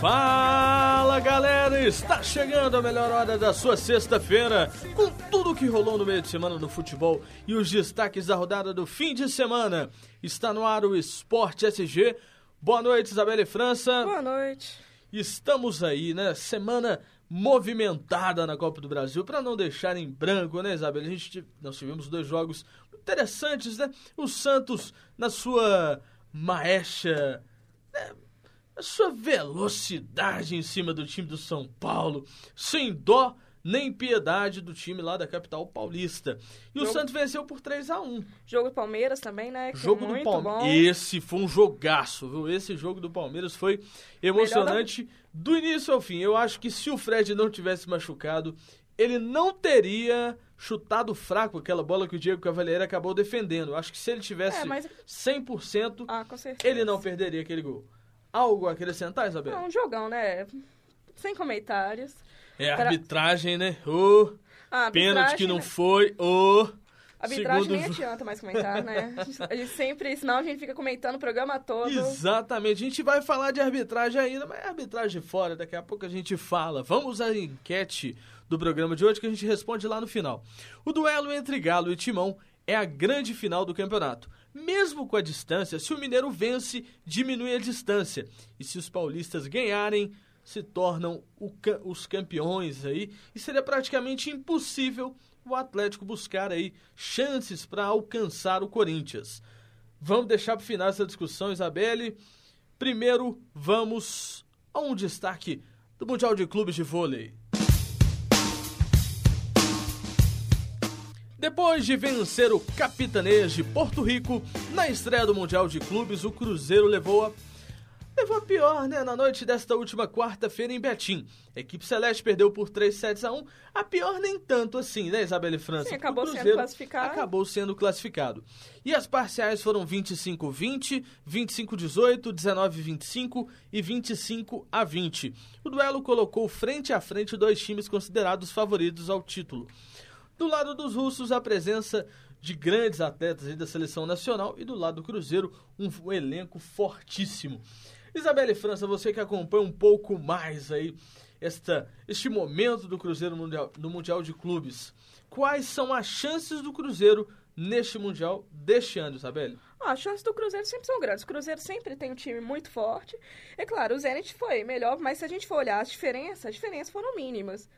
Fala galera, está chegando a melhor hora da sua sexta-feira, com tudo o que rolou no meio de semana no futebol e os destaques da rodada do fim de semana. Está no ar o Esporte SG. Boa noite, Isabelle França. Boa noite. Estamos aí, né? Semana movimentada na Copa do Brasil, para não deixar em branco, né, Isabel? A gente, nós tivemos dois jogos interessantes, né? O Santos, na sua maecha, né? a sua velocidade em cima do time do São Paulo, sem dó nem piedade do time lá da capital paulista. E jogo... o Santos venceu por 3 a 1 Jogo do Palmeiras também, né? Que jogo do Palmeiras. Esse foi um jogaço, viu? Esse jogo do Palmeiras foi emocionante da... do início ao fim. Eu acho que se o Fred não tivesse machucado, ele não teria chutado fraco aquela bola que o Diego Cavalieri acabou defendendo. Acho que se ele tivesse é, mas... 100%, ah, ele não perderia aquele gol. Algo a acrescentar, Isabel? É um jogão, né? Sem comentários. É a arbitragem, né? Oh, pênalti que não né? foi. Oh, arbitragem segundo... nem adianta mais comentar, né? A gente, a gente, sempre, senão a gente fica comentando o programa todo. Exatamente. A gente vai falar de arbitragem ainda, mas é arbitragem fora, daqui a pouco a gente fala. Vamos à enquete do programa de hoje que a gente responde lá no final. O duelo entre Galo e Timão é a grande final do campeonato. Mesmo com a distância, se o Mineiro vence, diminui a distância. E se os paulistas ganharem, se tornam o, os campeões aí. E seria praticamente impossível o Atlético buscar aí chances para alcançar o Corinthians. Vamos deixar para o final essa discussão, Isabelle. Primeiro, vamos a um destaque do Mundial de Clubes de Vôlei. Depois de vencer o Capitanês de Porto Rico, na estreia do Mundial de Clubes, o Cruzeiro levou a levou a pior, né? Na noite desta última quarta-feira em Betim. A equipe Celeste perdeu por 3 sets a 1. A pior nem tanto assim, né, Isabelle França? Sim, acabou sendo classificado. Acabou sendo classificado. E as parciais foram 25-20, 25-18, 19-25 e 25 a 20. O duelo colocou frente a frente dois times considerados favoritos ao título. Do lado dos russos, a presença de grandes atletas da seleção nacional e do lado do Cruzeiro, um, elenco fortíssimo. Isabelle França, você que acompanha um pouco mais aí esta, este momento do Cruzeiro mundial, no Mundial de Clubes, quais são as chances do Cruzeiro neste Mundial deste ano, Isabelle? Ah, as chances do Cruzeiro sempre são grandes. O Cruzeiro sempre tem um time muito forte. É claro, o Zenit foi melhor, mas se a gente for olhar as diferenças, as diferenças foram mínimas.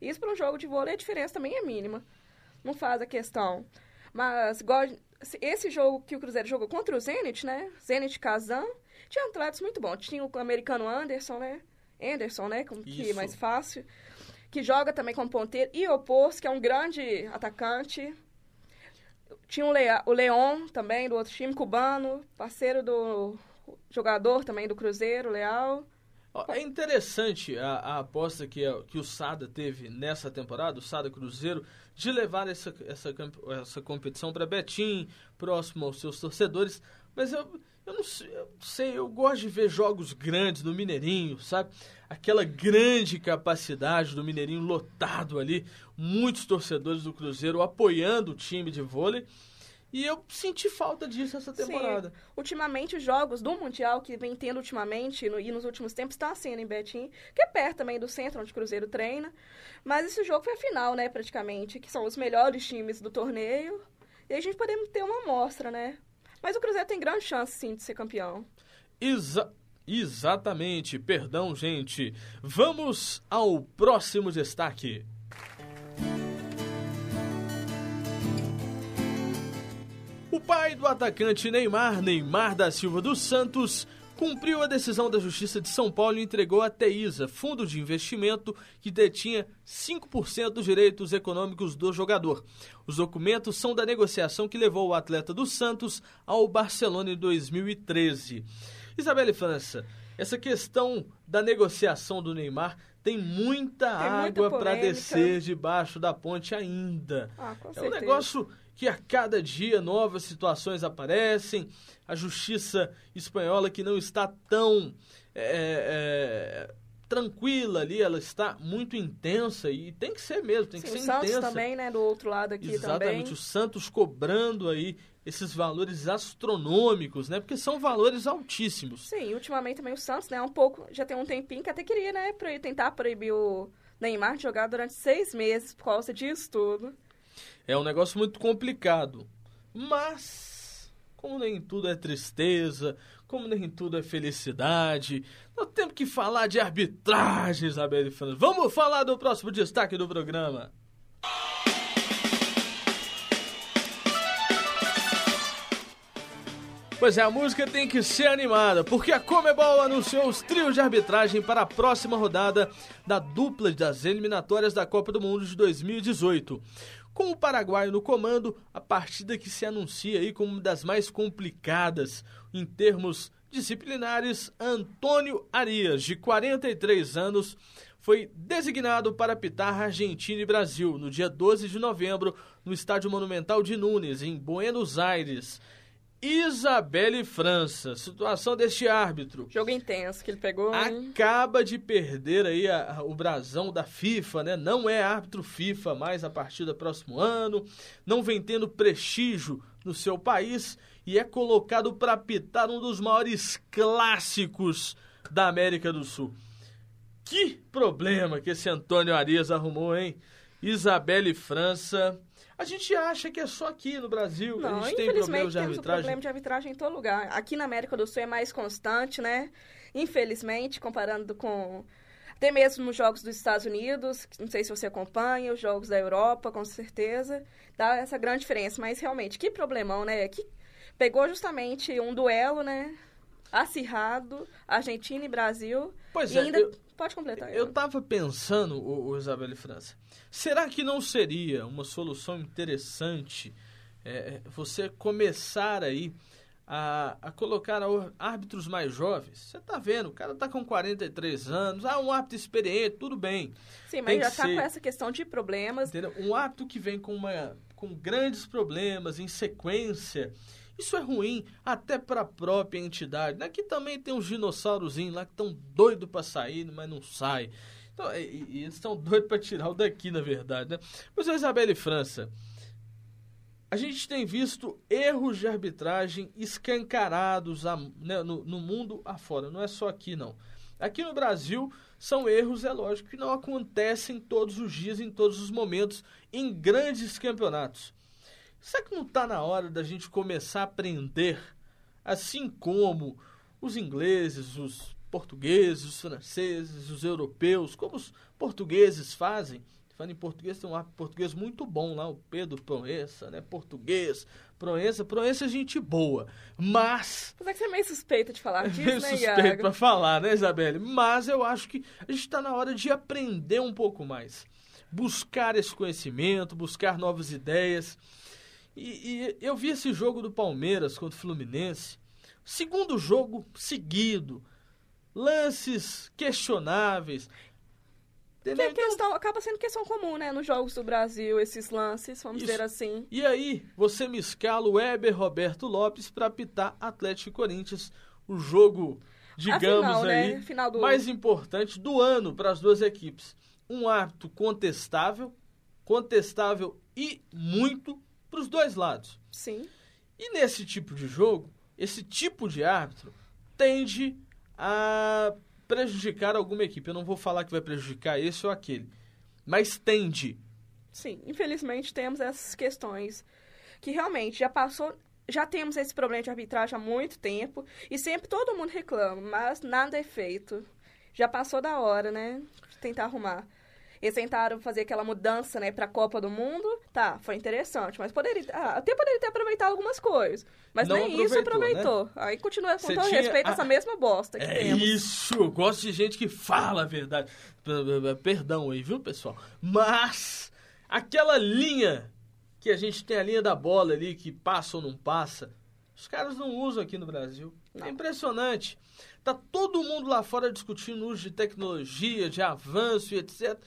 Isso para um jogo de vôlei a diferença também é mínima. Não faz a questão. Mas esse jogo que o Cruzeiro jogou contra o Zenit, né? Zenit Kazan, tinha atletas muito bons. Tinha o americano Anderson, né? Anderson, né? Como que é mais fácil. Que joga também como ponteiro. E o Opos, que é um grande atacante. Tinha o, Lea, o Leon também, do outro time, cubano, parceiro do jogador também do Cruzeiro, Leal. É interessante a, a aposta que, que o Sada teve nessa temporada, o Sada Cruzeiro, de levar essa, essa, essa competição para Betim, próximo aos seus torcedores. Mas eu, eu, não sei, eu sei, eu gosto de ver jogos grandes do Mineirinho, sabe? Aquela grande capacidade do Mineirinho lotado ali, muitos torcedores do Cruzeiro apoiando o time de vôlei. E eu senti falta disso essa temporada. Sim. Ultimamente, os jogos do Mundial que vem tendo ultimamente no, e nos últimos tempos está sendo em Betim, que é perto também do centro onde o Cruzeiro treina. Mas esse jogo foi a final, né, praticamente, que são os melhores times do torneio. E a gente podemos ter uma amostra, né? Mas o Cruzeiro tem grande chance, sim, de ser campeão. Exa exatamente. Perdão, gente. Vamos ao próximo destaque. O pai do atacante Neymar, Neymar da Silva dos Santos, cumpriu a decisão da Justiça de São Paulo e entregou a Teisa, fundo de investimento que detinha 5% dos direitos econômicos do jogador. Os documentos são da negociação que levou o atleta do Santos ao Barcelona em 2013. Isabelle França, essa questão da negociação do Neymar tem muita tem água para descer debaixo da ponte ainda. Ah, é um negócio que a cada dia novas situações aparecem, a justiça espanhola que não está tão é, é, tranquila ali, ela está muito intensa e tem que ser mesmo, tem Sim, que ser o Santos intensa. também, né, do outro lado aqui Exatamente, também. o Santos cobrando aí esses valores astronômicos, né? Porque são valores altíssimos. Sim, ultimamente também o Santos, né? Um pouco, já tem um tempinho que até queria, né? Pra tentar proibir o Neymar de jogar durante seis meses por causa disso tudo. É um negócio muito complicado. Mas, como nem tudo é tristeza, como nem tudo é felicidade, nós temos que falar de arbitragem, Isabel e Fernando. Vamos falar do próximo destaque do programa. Pois é, a música tem que ser animada, porque a Comebol anunciou os trios de arbitragem para a próxima rodada da dupla das eliminatórias da Copa do Mundo de 2018. Com o Paraguai no comando, a partida que se anuncia aí como uma das mais complicadas em termos disciplinares, Antônio Arias, de 43 anos, foi designado para apitar Argentina e Brasil no dia 12 de novembro no Estádio Monumental de Nunes, em Buenos Aires. Isabelle França, situação deste árbitro. Jogo intenso que ele pegou. Hein? Acaba de perder aí a, a, o brasão da FIFA, né? Não é árbitro FIFA mais a partir do próximo ano. Não vem tendo prestígio no seu país e é colocado para apitar um dos maiores clássicos da América do Sul. Que problema que esse Antônio Arias arrumou, hein? Isabelle França a gente acha que é só aqui no Brasil Não, a gente tem problemas de arbitragem. Temos problema de arbitragem em todo lugar. Aqui na América do Sul é mais constante, né? Infelizmente, comparando com até mesmo nos jogos dos Estados Unidos, não sei se você acompanha, os jogos da Europa, com certeza, dá essa grande diferença. Mas realmente, que problemão, né? Que pegou justamente um duelo, né? Acirrado, Argentina e Brasil. Pois e é, ainda eu, pode completar. Eu estava pensando, o, o Isabelle França, será que não seria uma solução interessante é, você começar aí a, a colocar árbitros mais jovens? Você está vendo, o cara está com 43 anos, ah, um árbitro experiente, tudo bem. Sim, mas já está com essa questão de problemas. Entendeu? Um árbitro que vem com, uma, com grandes problemas em sequência isso é ruim até para a própria entidade. Aqui também tem uns dinossaurozinhos lá que estão doidos para sair, mas não sai. Então, e, e eles estão doidos para tirar o daqui, na verdade. Né? Mas, Isabelle França, a gente tem visto erros de arbitragem escancarados a, né, no, no mundo afora. Não é só aqui, não. Aqui no Brasil, são erros, é lógico, que não acontecem todos os dias, em todos os momentos, em grandes campeonatos. Será que não está na hora da gente começar a aprender, assim como os ingleses, os portugueses, os franceses, os europeus, como os portugueses fazem? Falando em português, tem um português muito bom lá, o Pedro Proença, né? Português, Proença, Proença é gente boa, mas... Mas é que você é meio suspeita de falar disso, meio né, suspeito para falar, né, Isabelle? Mas eu acho que a gente está na hora de aprender um pouco mais. Buscar esse conhecimento, buscar novas ideias. E, e, eu vi esse jogo do Palmeiras contra o Fluminense, segundo jogo seguido, lances questionáveis. Que é questão, acaba sendo questão comum, né, nos jogos do Brasil, esses lances, vamos Isso. dizer assim. E aí, você me escala o Weber Roberto Lopes para apitar Atlético e Corinthians, o jogo, digamos final, aí, né? final do... mais importante do ano para as duas equipes. Um árbitro contestável, contestável e muito para os dois lados. Sim. E nesse tipo de jogo, esse tipo de árbitro tende a prejudicar alguma equipe. Eu não vou falar que vai prejudicar esse ou aquele, mas tende. Sim, infelizmente temos essas questões que realmente já passou, já temos esse problema de arbitragem há muito tempo e sempre todo mundo reclama, mas nada é feito. Já passou da hora, né? De tentar arrumar. Eles tentaram fazer aquela mudança, né, para a Copa do Mundo. Tá, foi interessante, mas poderia, ah, até poderia ter aproveitado algumas coisas. Mas Não nem aproveitou, isso aproveitou. Né? Aí continua com todo tinha respeito a- essa mesma bosta que É temos. isso, eu gosto de gente que fala a verdade. Perdão aí, viu, pessoal? Mas aquela linha que a gente tem a linha da bola ali que passa ou não passa, os caras não usam aqui no Brasil. É Não. impressionante. Tá todo mundo lá fora discutindo uso de tecnologia, de avanço e etc.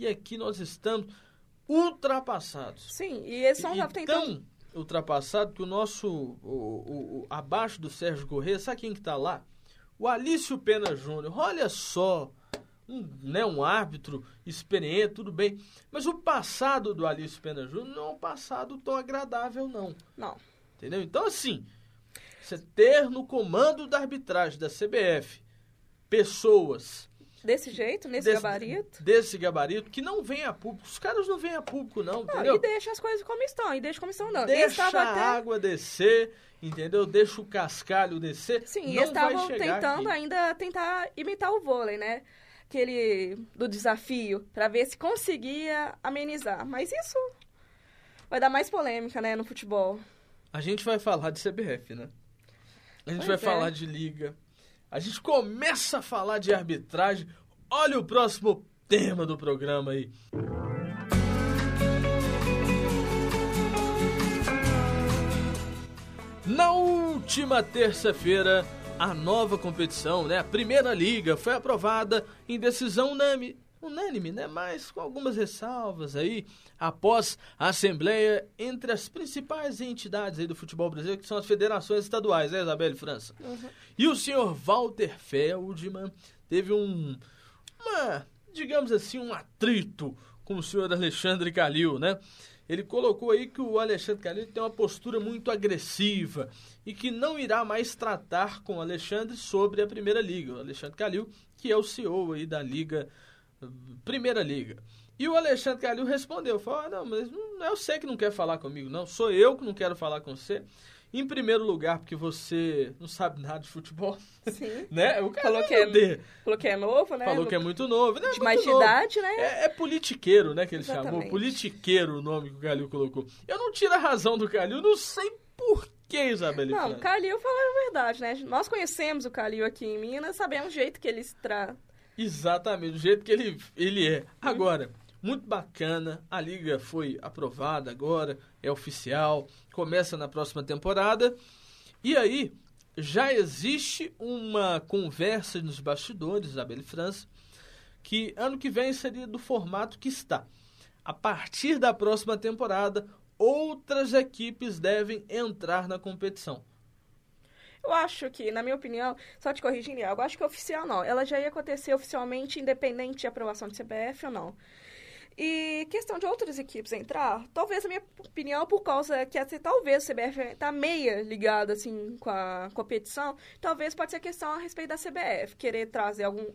E aqui nós estamos ultrapassados. Sim, e eles são já tentando... Tão ultrapassado que o nosso, o, o- o- abaixo do Sérgio Corrêa, sabe quem que tá lá? O Alício Pena Júnior. Olha só, um, né, um árbitro experiente, tudo bem. Mas o passado do Alício Pena Júnior não é um passado tão agradável, não. Não. Entendeu? Então, assim, você ter no comando da arbitragem da CBF pessoas Desse jeito, nesse desse, gabarito. Desse gabarito, que não vem a público. Os caras não vêm a público, não, Não, entendeu? e deixa as coisas como estão, e deixa como estão não. Deixa a até... água descer, entendeu? Deixa o cascalho descer. Sim, não eles vai estavam tentando aqui. ainda tentar imitar o vôlei, né? Aquele do desafio, pra ver se conseguia amenizar. Mas isso vai dar mais polêmica, né, no futebol. A gente vai falar de CBF, né? A gente vai Pois é. falar de liga. A gente começa a falar de arbitragem. Olha o próximo tema do programa aí. Na última terça-feira, a nova competição, né, a Primeira Liga, foi aprovada em decisão unânime, unânime, né, mas com algumas ressalvas aí, após a assembleia entre as principais entidades aí do futebol brasileiro, que são as federações estaduais, né, Isabelle França? E o senhor Walter Feldman teve um, uma, digamos assim, um atrito com o senhor Alexandre Calil, né? Ele colocou aí que o Alexandre Calil tem uma postura muito agressiva e que não irá mais tratar com o Alexandre sobre a Primeira Liga. O Alexandre Calil, que é o CEO aí da Liga, Primeira Liga. E o Alexandre Calil respondeu, falou, ah, não, mas não é você que não quer falar comigo, não. Sou eu que não quero falar com você. Em primeiro lugar, porque você não sabe nada de futebol, Sim. né? O cara Falou que é, de- falou que é novo, né? falou que é muito novo, né? de Muito mais de idade, né? É, é politiqueiro, né, que ele chamou. Exatamente. Politiqueiro o nome que o Calil colocou. Eu não tiro a razão do Calil, não sei por que, Isabelle. Não, o Calil falou a verdade, né? Nós conhecemos o Calil aqui em Minas, sabemos o jeito que ele se trata. Exatamente, do jeito que ele, ele é. Agora, muito bacana, a liga foi aprovada agora, é oficial, começa na próxima temporada. E aí, já existe uma conversa nos bastidores, Isabelle França, que ano que vem seria do formato que está. A partir da próxima temporada, outras equipes devem entrar na competição. Eu acho que, na minha opinião, só te corrigindo, eu acho que oficial não. Ela já ia acontecer oficialmente, independente de aprovação de CBF ou não. E questão de outras equipes entrar, talvez a minha opinião, por causa que assim, talvez o CBF tá meia ligada assim com a competição, talvez pode ser questão a respeito da CBF, querer trazer algum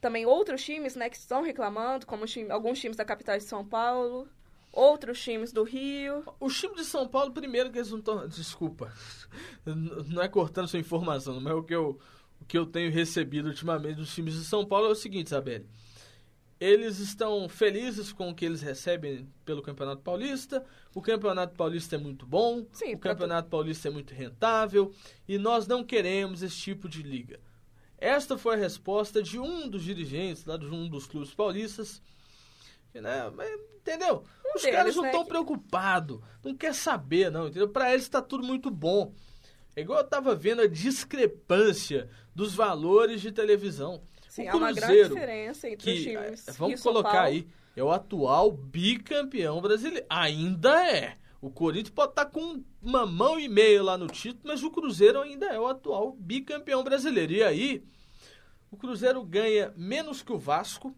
também outros times, né, que estão reclamando, como time- alguns times da capital de São Paulo, outros times do Rio. O time de São Paulo, primeiro que eles não estão. Desculpa. Não é cortando sua informação, mas o que, eu, o que eu tenho recebido ultimamente dos times de São Paulo é o seguinte, Isabelle. Eles estão felizes com o que eles recebem pelo Campeonato Paulista. O Campeonato Paulista é muito bom. Sim, o Campeonato Paulista é muito rentável. E nós não queremos esse tipo de liga. Esta foi a resposta de um dos dirigentes lá de um dos clubes paulistas. Né, mas, entendeu? Um Os deles, caras não né, estão que- preocupados, não quer saber, não, entendeu? Para eles está tudo muito bom. É igual eu tava vendo a discrepância dos valores de televisão. Sim, o há uma grande Cruzeiro, diferença entre os que times. eh, Rio vamos colocar Paulo. aí, é o atual bicampeão brasileiro. Ainda é. O Corinthians pode estar com uma mão e meia lá no título, mas o Cruzeiro ainda é o atual bicampeão brasileiro. E aí, o Cruzeiro ganha menos que o Vasco.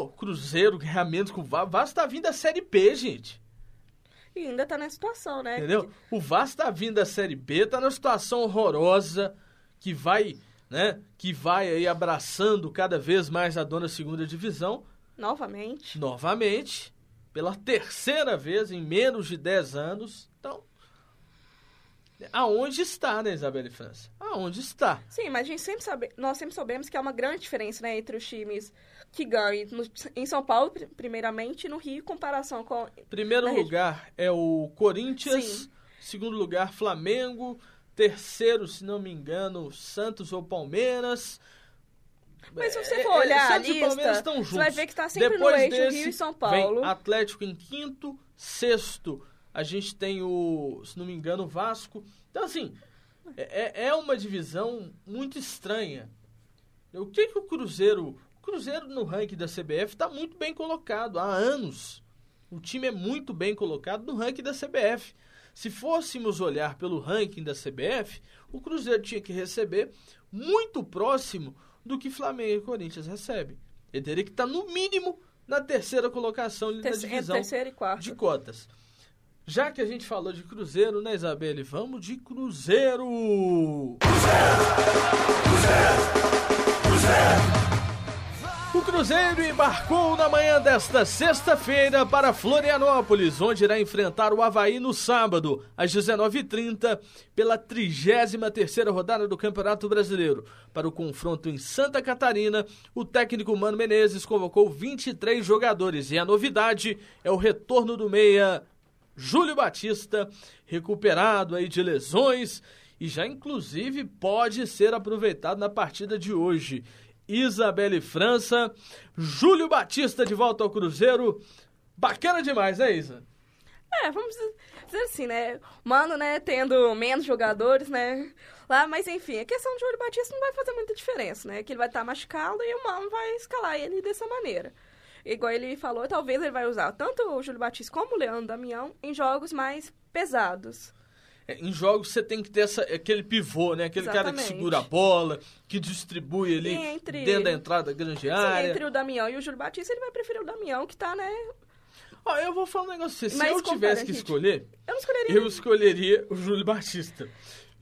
Pô, Cruzeiro ganha menos que o Vasco. O Vasco tá vindo da Série B, gente. E ainda tá nessa situação, né? Entendeu? O Vasco tá vindo da Série B, tá numa situação horrorosa, que vai, né, que vai aí abraçando cada vez mais a dona segunda divisão, Novamente. novamente, pela terceira vez em menos de 10 anos. Então, aonde está, né, Isabelle França? Aonde está? Sim, mas a gente sempre sabe, nós sempre soubemos que há uma grande diferença né, entre os times que ganham no- em São Paulo, pri- primeiramente, no Rio, em comparação com. Primeiro rede. lugar é o Corinthians, Sim. segundo lugar Flamengo, terceiro, se não me engano, Santos ou Palmeiras. Mas se você É, for é, olhar a e Palmeiras lista, estão juntos. você vai ver que tá sempre Depois no eixo desse, Rio e São Paulo. Vem Atlético em quinto, sexto, a gente tem o, se não me engano, o Vasco. Então, assim, é, é uma divisão muito estranha. O que, que o Cruzeiro. O Cruzeiro no ranking da CBF está muito bem colocado há anos. O time é muito bem colocado no ranking da CBF. Se fôssemos olhar pelo ranking da CBF, o Cruzeiro tinha que receber muito próximo do que Flamengo e Corinthians recebem. Ele teria que estar, no mínimo, na terceira colocação Terce- entre divisão e quarto. de cotas. Já que a gente falou de Cruzeiro, né, Isabelle? Vamos de Cruzeiro! Cruzeiro! Cruzeiro! Cruzeiro! O Cruzeiro embarcou na manhã desta sexta-feira para Florianópolis, onde irá enfrentar o Havaí no sábado, às 19h30, pela 33ª rodada do Campeonato Brasileiro. Para o confronto em Santa Catarina, o técnico Mano Menezes convocou 23 jogadores e a novidade é o retorno do meia Júlio Batista, recuperado aí de lesões e já inclusive pode ser aproveitado na partida de hoje. Isabelle França, Júlio Batista de volta ao Cruzeiro. Bacana demais, né, Isa? É, vamos dizer assim, né? Mano, né, tendo menos jogadores, né? Lá, mas enfim, a questão de Júlio Batista não vai fazer muita diferença, né? Que ele vai estar tá machucado e o Mano vai escalar ele dessa maneira. Igual ele falou, talvez ele vai usar tanto o Júlio Batista como o Leandro Damião em jogos mais pesados. É, em jogos você tem que ter essa, aquele pivô, né? Aquele Exatamente. cara que segura a bola, que distribui ali entre, dentro da entrada da grande sim, área. Entre o Damião e o Júlio Batista, ele vai preferir o Damião, que tá, né? Ó, eu vou falar um negócio você. Se eu tivesse que escolher, eu, não escolheria. eu escolheria o Júlio Batista.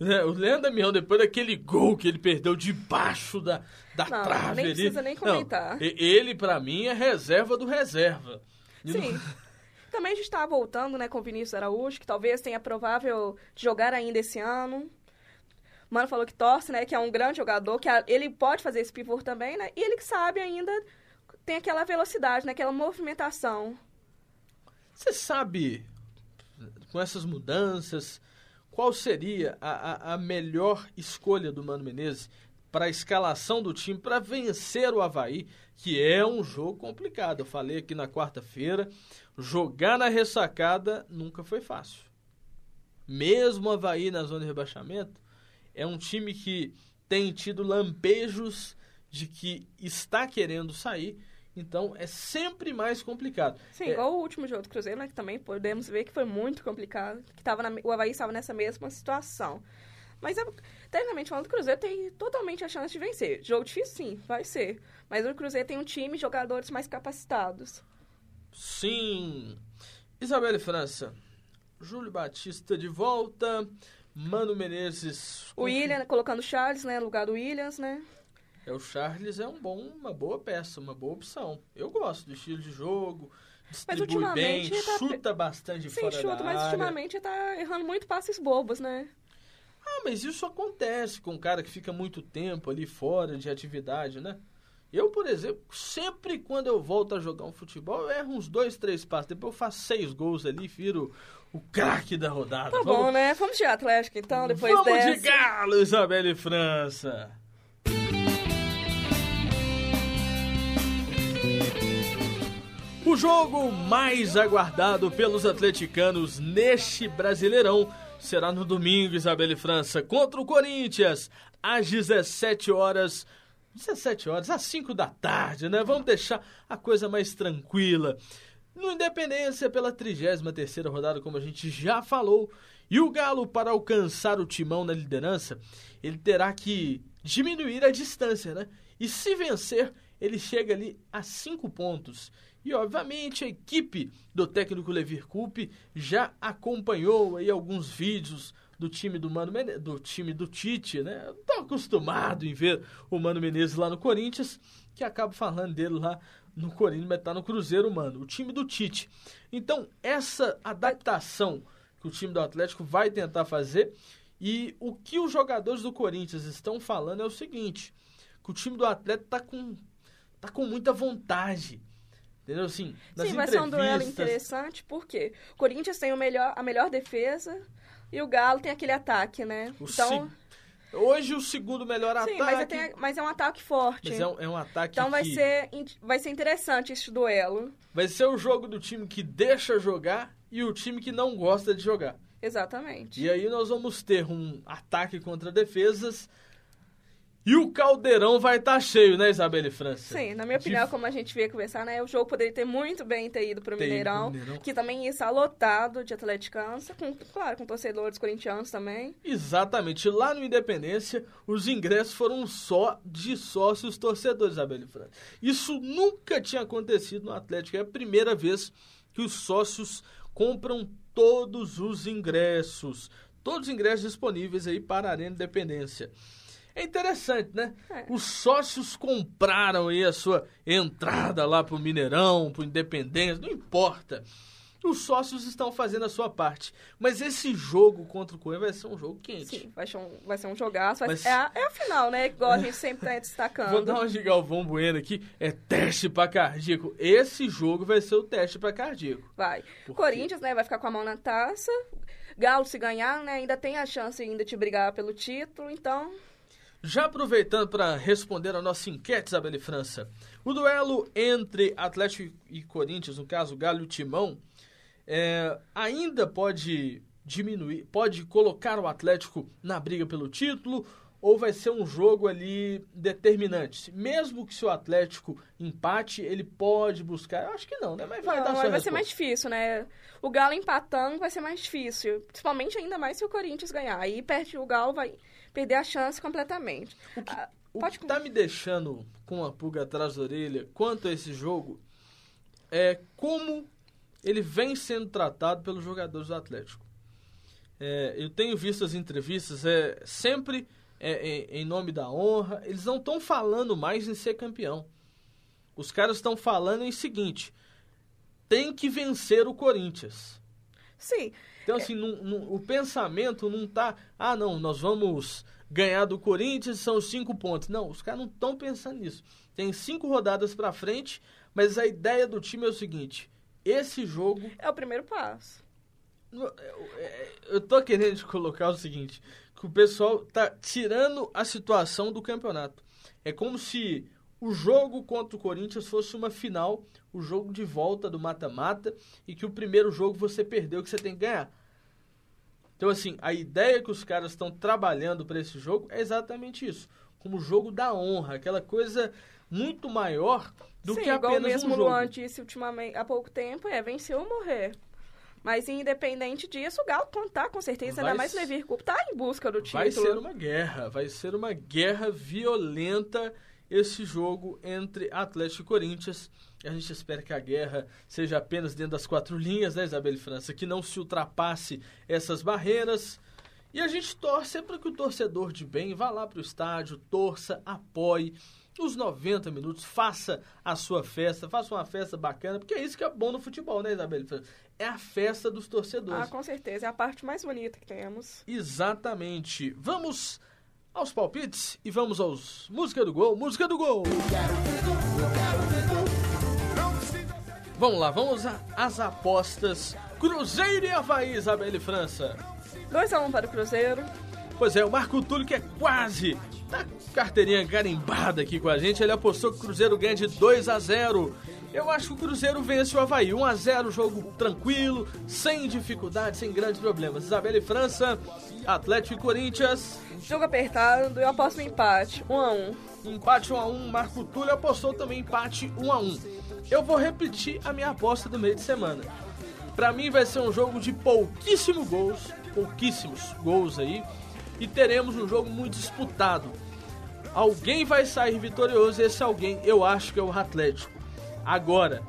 Né, o Leandro Damião, depois daquele gol que ele perdeu debaixo da, da não, trave nem ali. precisa nem comentar. Não, ele, para mim, é reserva do reserva. Sim. Também a gente está voltando, né, com o Vinícius Araújo, que talvez tenha provável de jogar ainda esse ano. O Mano falou que torce, né, que é um grande jogador, que ele pode fazer esse pivô também, né, e ele que sabe ainda tem aquela velocidade, né, aquela movimentação. Você sabe, com essas mudanças, qual seria a, a, a melhor escolha do Mano Menezes para a escalação do time para vencer o Havaí, que é um jogo complicado. Eu falei aqui na quarta-feira, jogar na ressacada nunca foi fácil. Mesmo o Havaí na zona de rebaixamento, é um time que tem tido lampejos de que está querendo sair, então é sempre mais complicado. Sim, é... igual o último jogo do Cruzeiro, né, que também podemos ver que foi muito complicado, que tava na... o Havaí estava nessa mesma situação. Mas, tecnicamente falando, o Cruzeiro tem totalmente a chance de vencer. Jogo difícil, sim, vai ser. Mas o Cruzeiro tem um time jogadores mais capacitados. Sim. Isabelle França. Júlio Batista de volta. Mano Menezes. O William colocando o Charles, né? No lugar do Williams, né? É, o Charles é um bom, uma boa peça, uma boa opção. Eu gosto do estilo de jogo. Distribui mas bem, tá... chuta bastante Sim, fora chuta, da mas área. ultimamente tá errando muito passes bobos, né? Ah, mas isso acontece com um cara que fica muito tempo ali fora de atividade, né? Eu, por exemplo, sempre quando eu volto a jogar um futebol, eu erro uns dois, três passos. Depois eu faço seis gols ali e viro o craque da rodada. Tá Vamos... bom, né? Vamos de Atlético então, depois Vamos dessa. de Galo, Isabelle França. O jogo mais aguardado pelos atleticanos neste Brasileirão será no domingo, Isabelle França, contra o Corinthians, às 17 horas 17 horas, às 5 da tarde, né? Vamos deixar a coisa mais tranquila. No Independência, pela 33 rodada, como a gente já falou, e o Galo, para alcançar o timão na liderança, ele terá que diminuir a distância, né? E se vencer, ele chega ali a 5 pontos. E, obviamente, a equipe do técnico Levir Coupe já acompanhou aí alguns vídeos do time do Mano do time do Tite, né? Tô acostumado em ver o Mano Menezes lá no Corinthians, que acaba falando dele lá no Corinthians, mas tá no Cruzeiro, mano. O time do Tite. Então, essa adaptação que o time do Atlético vai tentar fazer e o que os jogadores do Corinthians estão falando é o seguinte, que o time do Atlético tá com tá com muita vontade. Entendeu? Assim, Sim, vai ser um duelo interessante, porque o Corinthians tem o melhor, a melhor defesa, e o Galo tem aquele ataque, né? O então. Hoje o segundo melhor Sim, ataque. Mas, mas, é um ataque forte. Mas é um, é um ataque Então vai, que... ser, vai ser interessante esse duelo. Vai ser o jogo do time que deixa jogar e o time que não gosta de jogar. Exatamente. E aí nós vamos ter um ataque contra defesas e o caldeirão vai estar tá cheio, né, Isabelle França? Sim, na minha opinião, de... como a gente veio conversar, né, o jogo poderia ter muito bem ter ido para o Mineirão, que também ia estar lotado de atleticanos, com, claro, com torcedores corintianos também. Exatamente. Lá no Independência, os ingressos foram só de sócios torcedores, Isabelle França. Isso nunca tinha acontecido no Atlético. É a primeira vez que os sócios compram todos os ingressos. Todos os ingressos disponíveis aí para a Arena Independência. É interessante, né? É. Os sócios compraram aí a sua entrada lá pro Mineirão, pro Independência, não importa. Os sócios estão fazendo a sua parte. Mas esse jogo contra o Corinthians vai ser um jogo quente. Sim, vai ser um, vai ser um jogaço. Vai Mas- é, a, é a final, né? Igual a gente sempre tá destacando. Vou dar uma de Galvão Bueno aqui. É teste para cardíaco. Esse jogo vai ser o teste para cardíaco. Vai. Por Corinthians, né, vai ficar com a mão na taça. Galo, se ganhar, né, ainda tem a chance ainda de brigar pelo título. Então, Já aproveitando para responder a nossa enquete, Isabelle França, o duelo entre Atlético e Corinthians, no caso Galo e Timão, é, ainda pode diminuir, pode colocar o Atlético na briga pelo título ou vai ser um jogo ali determinante? Mesmo que se o Atlético empate, ele pode buscar. Eu acho que não, né? Mas vai não, dar sua vai ser resposta. mais difícil, né? O Galo empatando vai ser mais difícil. Principalmente ainda mais se o Corinthians ganhar. Aí perde o Galo, vai perder a chance completamente. Ah, O pode que tá me deixando com a pulga atrás da orelha quanto a esse jogo é como ele vem sendo tratado pelos jogadores do Atlético. É, eu tenho visto as entrevistas, é sempre é, é, em nome da honra. Eles não estão falando mais em ser campeão. Os caras estão falando em seguinte: tem que vencer o Corinthians. Sim, Então, assim, não- não- o pensamento não tá. Ah, não, nós vamos ganhar do Corinthians, são cinco pontos. Não, os caras não estão pensando nisso. Tem cinco rodadas pra frente, mas a ideia do time é o seguinte: esse jogo. é o primeiro passo. Eu tô querendo colocar o seguinte: que o pessoal tá tirando a situação do campeonato. É como se o jogo contra o Corinthians fosse uma final, o jogo de volta do mata-mata, e que o primeiro jogo você perdeu, que você tem que ganhar. Então, assim, a ideia que os caras estão trabalhando para esse jogo é exatamente isso. Como jogo da honra, aquela coisa muito maior do Sim, que apenas mesmo um o jogo. Luan disse ultimamente, há pouco tempo, é vencer ou morrer. Mas independente disso, o Galo tá com certeza, Vai ainda mais o Leverkusen tá em busca do título. Vai ser uma guerra, vai ser uma guerra violenta esse jogo entre Atlético e Corinthians. A gente espera que a guerra seja apenas dentro das quatro linhas, né, Isabelle França? Que não se ultrapasse essas barreiras. E a gente torce para que o torcedor de bem vá lá para o estádio, torça, apoie os 90 minutos, faça a sua festa, faça uma festa bacana, porque é isso que é bom no futebol, né, Isabelle França? É a festa dos torcedores. Ah, com certeza, é a parte mais bonita que temos. Exatamente. Vamos aos palpites e vamos aos música do gol, música do gol. Vamos lá, vamos às apostas. Cruzeiro e Havaí, Isabelle França. 2x1 para o Cruzeiro. Pois é, o Marco Túlio, que é quase tá carteirinha garimbada aqui com a gente, ele apostou que o Cruzeiro ganha de 2 a 0. Eu acho que o Cruzeiro vence o Havaí. 1 a 0 jogo tranquilo, sem dificuldade, sem grandes problemas. Isabelle França, Atlético e Corinthians. Jogo apertado, eu aposto no empate. 1x1. Empate 1 a 1 Marco Túlio apostou também empate 1 a 1 Eu vou repetir a minha aposta do meio de semana. Pra mim vai ser um jogo de pouquíssimos gols, pouquíssimos gols aí, e teremos um jogo muito disputado. Alguém vai sair vitorioso, e esse alguém eu acho que é o Atlético. Agora,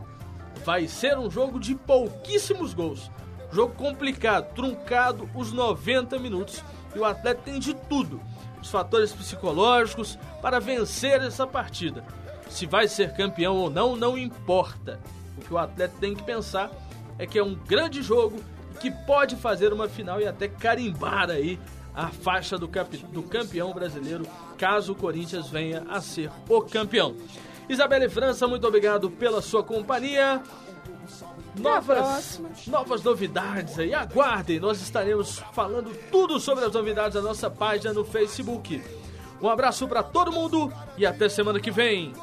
vai ser um jogo de pouquíssimos gols. Jogo complicado, truncado os 90 minutos. E o Atlético tem de tudo. Os fatores psicológicos para vencer essa partida. Se vai ser campeão ou não, não importa. O que o Atlético tem que pensar é que é um grande jogo que pode fazer uma final e até carimbar aí a faixa do, do campeão brasileiro, caso o Corinthians venha a ser o campeão. Isabelle França, muito obrigado pela sua companhia. Novas, novas novidades aí, aguardem, nós estaremos falando tudo sobre as novidades da nossa página no Facebook. Um abraço para todo mundo e até semana que vem.